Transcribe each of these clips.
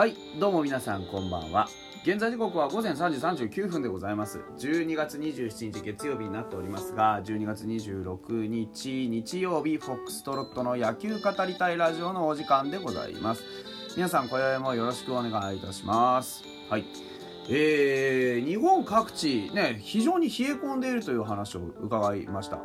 はいどうも皆さんこんばんは。現在時刻は午前3時39分でございます。12月27日月曜日になっておりますが12月26日日曜日フォックストロットの野球語りたいラジオのお時間でございます。皆さん今宵もよろしくお願いいたします。はい。えー、日本各地、ね、非常に冷え込んでいるという話を伺いました。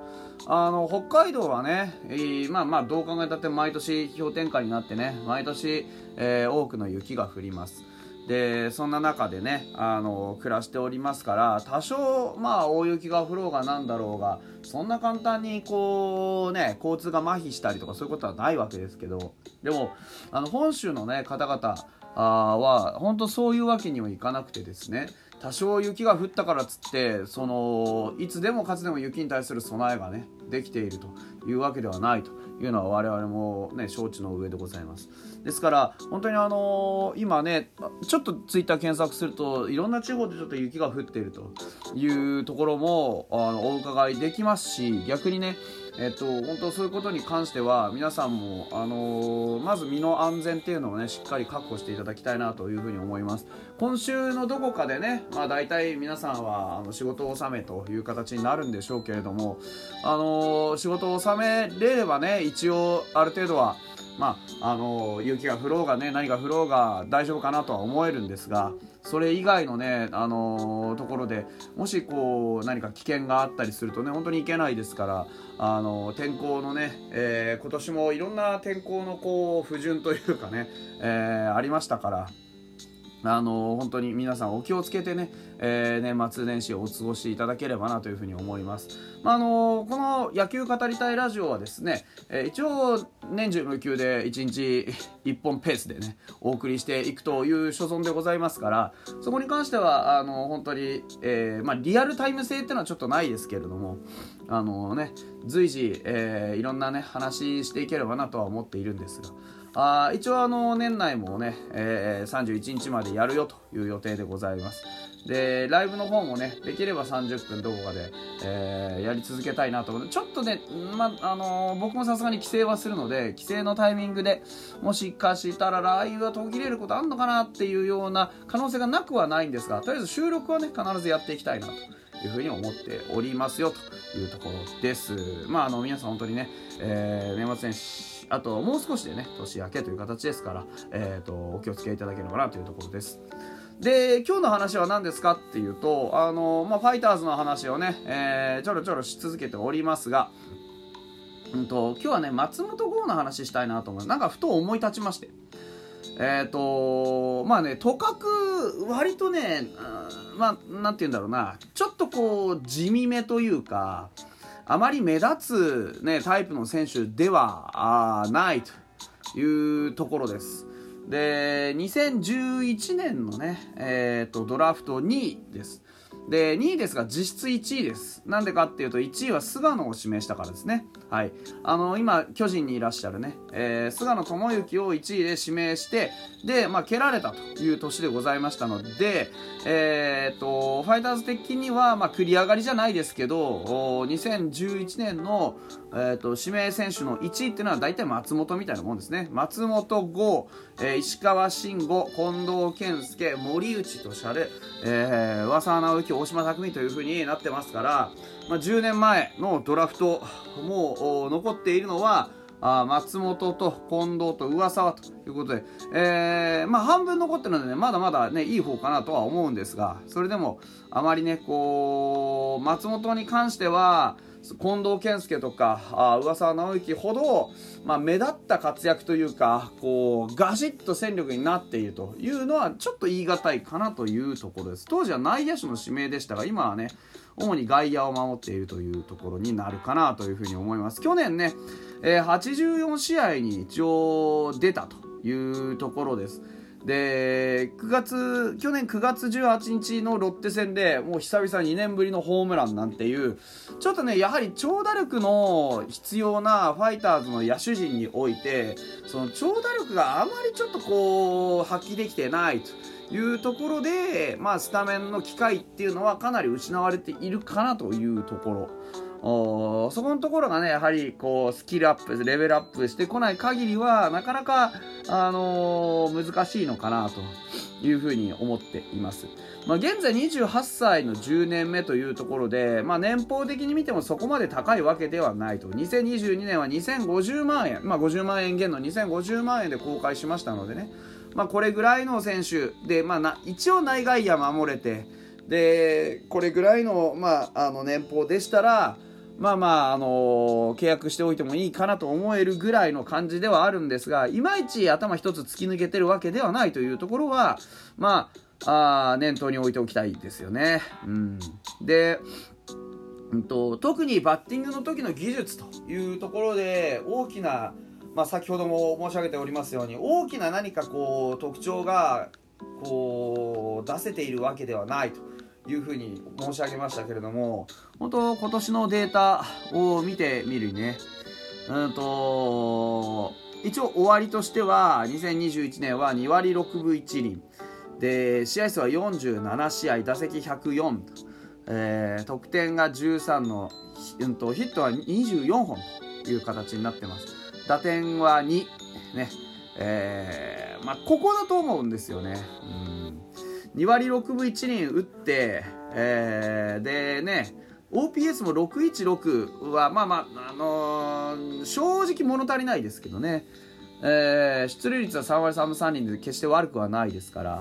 あの北海道はね、えー、まあまあどう考えたって毎年氷点下になってね毎年、えー、多くの雪が降ります。でそんな中でねあの暮らしておりますから多少まあ大雪が降ろうがなんだろうがそんな簡単にこうね交通が麻痺したりとかそういうことはないわけですけどでもあの本州のね方々は本当そういうわけにはいかなくてですね。多少雪が降ったからっつってそのいつでもかつでも雪に対する備えがねできているというわけではないというのは我々もね承知の上でございます。ですから本当にあのー、今ねちょっとツイッター検索するといろんな地方でちょっと雪が降っているというところもあのお伺いできますし逆にねえっと、本当そういうことに関しては皆さんも、あのー、まず身の安全っていうのをねしっかり確保していただきたいなというふうに思います。今週のどこかでね、まあ、大体皆さんはあの仕事を納めという形になるんでしょうけれども、あのー、仕事を納めれればね一応ある程度はまあ、あの雪が降ろうがね何が降ろうが大丈夫かなとは思えるんですがそれ以外のね、あのところでもしこう何か危険があったりするとね本当に行けないですから、あの天候のね、えー、今年もいろんな天候のこう不順というかね、えー、ありましたから。あの本当に皆さんお気をつけてね、えー、年末年始をお過ごしいただければなというふうに思います。まあ、あのこの野球語りたいラジオはですね、えー、一応年中無休で1日1本ペースでねお送りしていくという所存でございますからそこに関してはあの本当に、えー、まあ、リアルタイム性っていうのはちょっとないですけれどもあのね随時、え、いろんなね話していければなとは思っているんですが。あ一応あの年内もね、えー、31日までやるよという予定でございます。でライブの方もねできれば30分どこかで、えー、やり続けたいなと思ってちょっとね、まあのー、僕もさすがに帰省はするので帰省のタイミングでもしかしたらライブが途切れることあんのかなっていうような可能性がなくはないんですがとりあえず収録はね必ずやっていきたいなと。いうふうに思っておりますよというところです。まああの皆さん本当にね、えー、年末年始あともう少しでね年明けという形ですから、えーと、お気をつけいただければなというところです。で今日の話は何ですかっていうとあの、まあ、ファイターズの話をね、えー、ちょろちょろし続けておりますがうんと、今日はね松本剛の話したいなと思う。なんかふと思い立ちまして。えっ、ー、とまあねとかく割とね、うん、まあなんて言うんだろうなちょっとこう地味めというかあまり目立つ、ね、タイプの選手ではないというところです。で、2011年のね、えーと、ドラフト2位です。で、2位ですが実質1位です。なんでかっていうと、1位は菅野を指名したからですね。はい。あの、今、巨人にいらっしゃるね、えー、菅野智之を1位で指名して、で、まあ、蹴られたという年でございましたので、えー、っと、ファイターズ的には、まあ、繰り上がりじゃないですけど、お2011年の、えー、っと、指名選手の1位っていうのは大体松本みたいなもんですね。松本剛、えー、石川慎吾、近藤健介、森内としゃれ、えー、噂直之、大島匠というふうになってますから、まあ、10年前のドラフトもう残っているのはあ松本と近藤と上沢ということで、えー、まあ、半分残ってるので、ね、まだまだ、ね、いい方かなとは思うんですがそれでもあまりねこう松本に関しては近藤健介とかあ上沢直之ほど、まあ、目立った活躍というかこうガシッと戦力になっているというのはちょっと言い難いかなというところです。当時は内野手の指名でしたが今はね主に外野を守っているというところになるかなというふうに思います。去年ね、えー、84試合に一応出たというところです。で9月去年9月18日のロッテ戦でもう久々2年ぶりのホームランなんていうちょっとねやはり長打力の必要なファイターズの野手陣においてその長打力があまりちょっとこう発揮できてないというところで、まあ、スタメンの機会っていうのはかなり失われているかなというところ。そこのところがねやはりこうスキルアップレベルアップしてこない限りはなかなか、あのー、難しいのかなというふうに思っています。まあ、現在28歳の10年目というところで、まあ、年俸的に見てもそこまで高いわけではないと。2022年は2050万円、まあ、50万円減の2050万円で公開しましたのでね、まあ、これぐらいの選手で、まあ、一応内外野守れてでこれぐらいの,、まあ、あの年俸でしたらまあまあ、あのー、契約しておいてもいいかなと思えるぐらいの感じではあるんですが、いまいち頭一つ突き抜けてるわけではないというところは、まあ、あ念頭に置いておきたいですよね。うん。で、うんと、特にバッティングの時の技術というところで、大きな、まあ、先ほども申し上げておりますように、大きな何かこう、特徴が、こう、出せているわけではないと。いうふうに申し上げましたけれども本当今年のデータを見てみるね。うんと一応終わりとしては2021年は2割6分1厘。で試合数は47試合打席104、えー、得点が13の、うんと、ヒットは24本という形になってます。打点は2ね。えー、まあここだと思うんですよね。うん。2割6分1厘打って、えー、でね、OPS も616は、まあまあ、あのー、正直物足りないですけどね、えー、出塁率は3割3分3厘で決して悪くはないですから、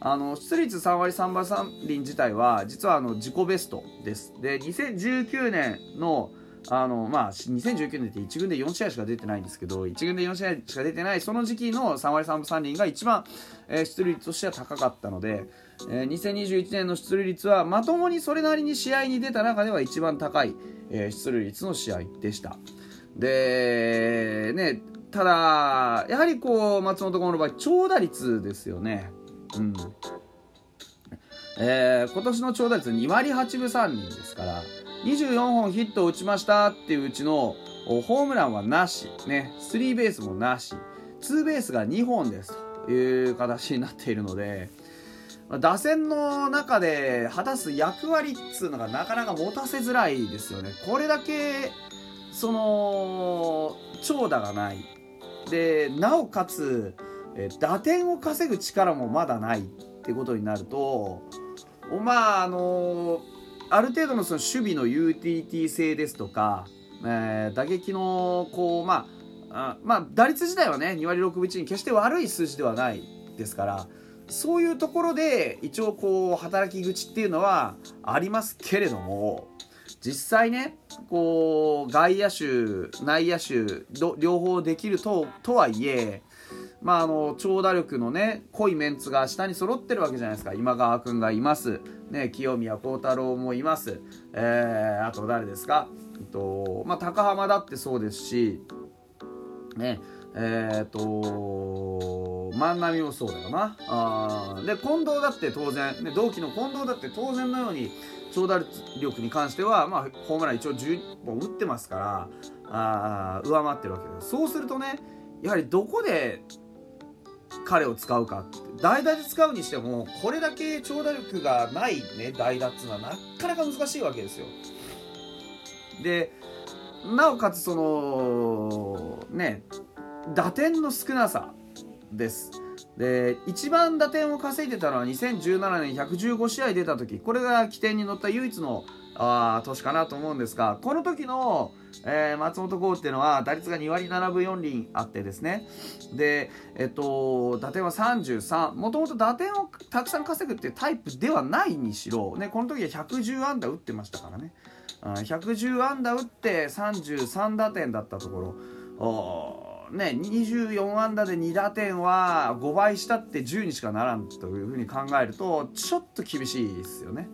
あの出塁率3割3分3厘自体は実はあの自己ベストです。で、2019年のあのまあ、2019年って1軍で4試合しか出てないんですけど1軍で4試合しか出てないその時期の3割3分3厘が一番、えー、出塁率としては高かったので、えー、2021年の出塁率はまともにそれなりに試合に出た中では一番高い、えー、出塁率の試合でした。でねただやはりこう松本君の場合長打率ですよね。うん。えー、今年の長打率2割8分3厘ですから24本ヒットを打ちましたっていううちのホームランはなし、ね、スリーベースもなし、ツーベースが2本ですという形になっているので、打線の中で果たす役割っつうのがなかなか持たせづらいですよね。これだけ、その、長打がない。で、なおかつ、打点を稼ぐ力もまだないってことになると、まあ、あのーある程度のその守備のユーティリティ性ですとか、えー、打撃のこう、まあ、あまあ、打率自体はね2割6分1厘決して悪い数字ではないですからそういうところで一応こう働き口っていうのはありますけれども実際ねこう外野手内野手両方できるととはいえまあ、あの長打力のね濃いメンツが下に揃ってるわけじゃないですか。今川君がいます、ね、清宮幸太郎もいます、えー、あと誰ですか、えっとまあ、高浜だってそうですしねえっ、と万波もそうだよな。あで近藤だって当然、ね、同期の近藤だって当然のように長打力に関しては、まあ、ホームラン一応10本打ってますからあ上回ってるわけですそうするとねやはりどこで彼を使うかって。代打で使うにしてもこれだけ長打力がないね代打っていうのはなかなか難しいわけですよ。でなおかつそのね打点の少なさです。で一番打点を稼いでたのは2017年115試合出た時これが起点に乗った唯一のあ年かなと思うんですがこの時のえー、松本剛っていうのは打率が2割7分4厘あってですね。で、えっと、打点は33もともと打点をたくさん稼ぐっていうタイプではないにしろ、ね、この時は110安打打ってましたからね。110安打打って33打点だったところ。ね、24安打で2打点は5倍したって10にしかならんというふうに考えるとちょっと厳しいですよね。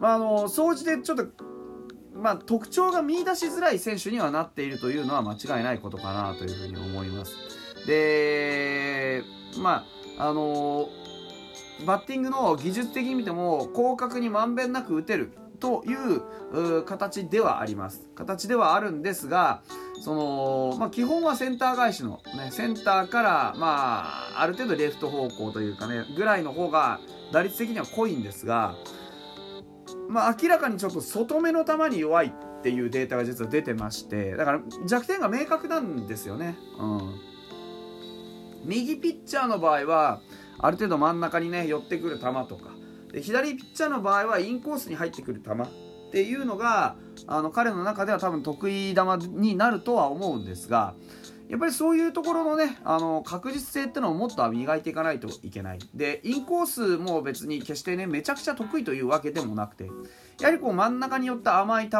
まあ、あの総じてちょっとまあ、特徴が見出しづらい選手にはなっているというのは間違いないことかなというふうに思います。で、まあ、あのバッティングの技術的に見ても広角にまんべんなく打てるという形ではあります。形ではあるんですが、その、まあ、基本はセンター返しの、ね、センターから、まあ、ある程度レフト方向というかね、ぐらいの方が打率的には濃いんですが、まあ、明らかにちょっと外目の球に弱いっていうデータが実は出てましてだから弱点が明確なんですよね。うん右ピッチャーの場合はある程度真ん中にね寄ってくる球とかで左ピッチャーの場合はインコースに入ってくる球っていうのがあの彼の中では多分得意球になるとは思うんですがやっぱりそういうところのねあの確実性ってのをもっと磨いていかないといけない。でインコースも別に決してねめちゃくちゃ得意というわけでもなくてやはりこう真ん中に寄った甘い球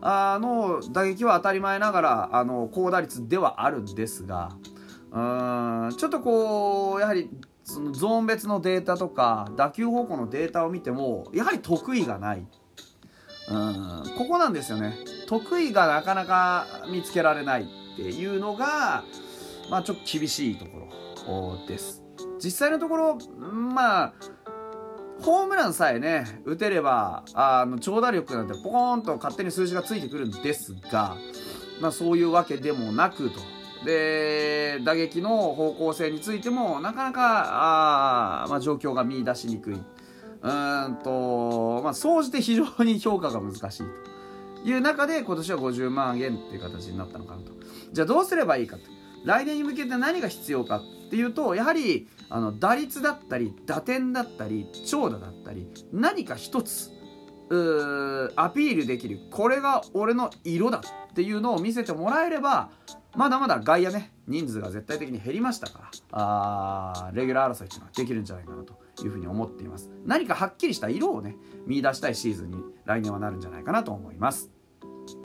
あの打撃は当たり前ながらあの高打率ではあるんですがうーんちょっとこうやはりそのゾーン別のデータとか打球方向のデータを見てもやはり得意がない。うんここなんですよね。得意がなかなか見つけられない。っていうのがまあちょっと厳しいところです。実際のところまあホームランさえね打てればあの長打力なんてポコーンと勝手に数字がついてくるんですが、まあ、そういうわけでもなくと。で打撃の方向性についてもなかなかあ、まあ、状況が見出しにくい。うんと、まあ、総じて非常に評価が難しいと。いう中で今年は50万円っていう形になったのかなと。じゃあどうすればいいかと。来年に向けて何が必要かっていうとやはりあの打率だったり打点だったり長打だったり何か一つアピールできるこれが俺の色だっていうのを見せてもらえればまだまだ外野ね人数が絶対的に減りましたからあレギュラー争いっていうのはできるんじゃないかなと。いうふうに思っています。何かはっきりした色をね見出したいシーズンに来年はなるんじゃないかなと思います。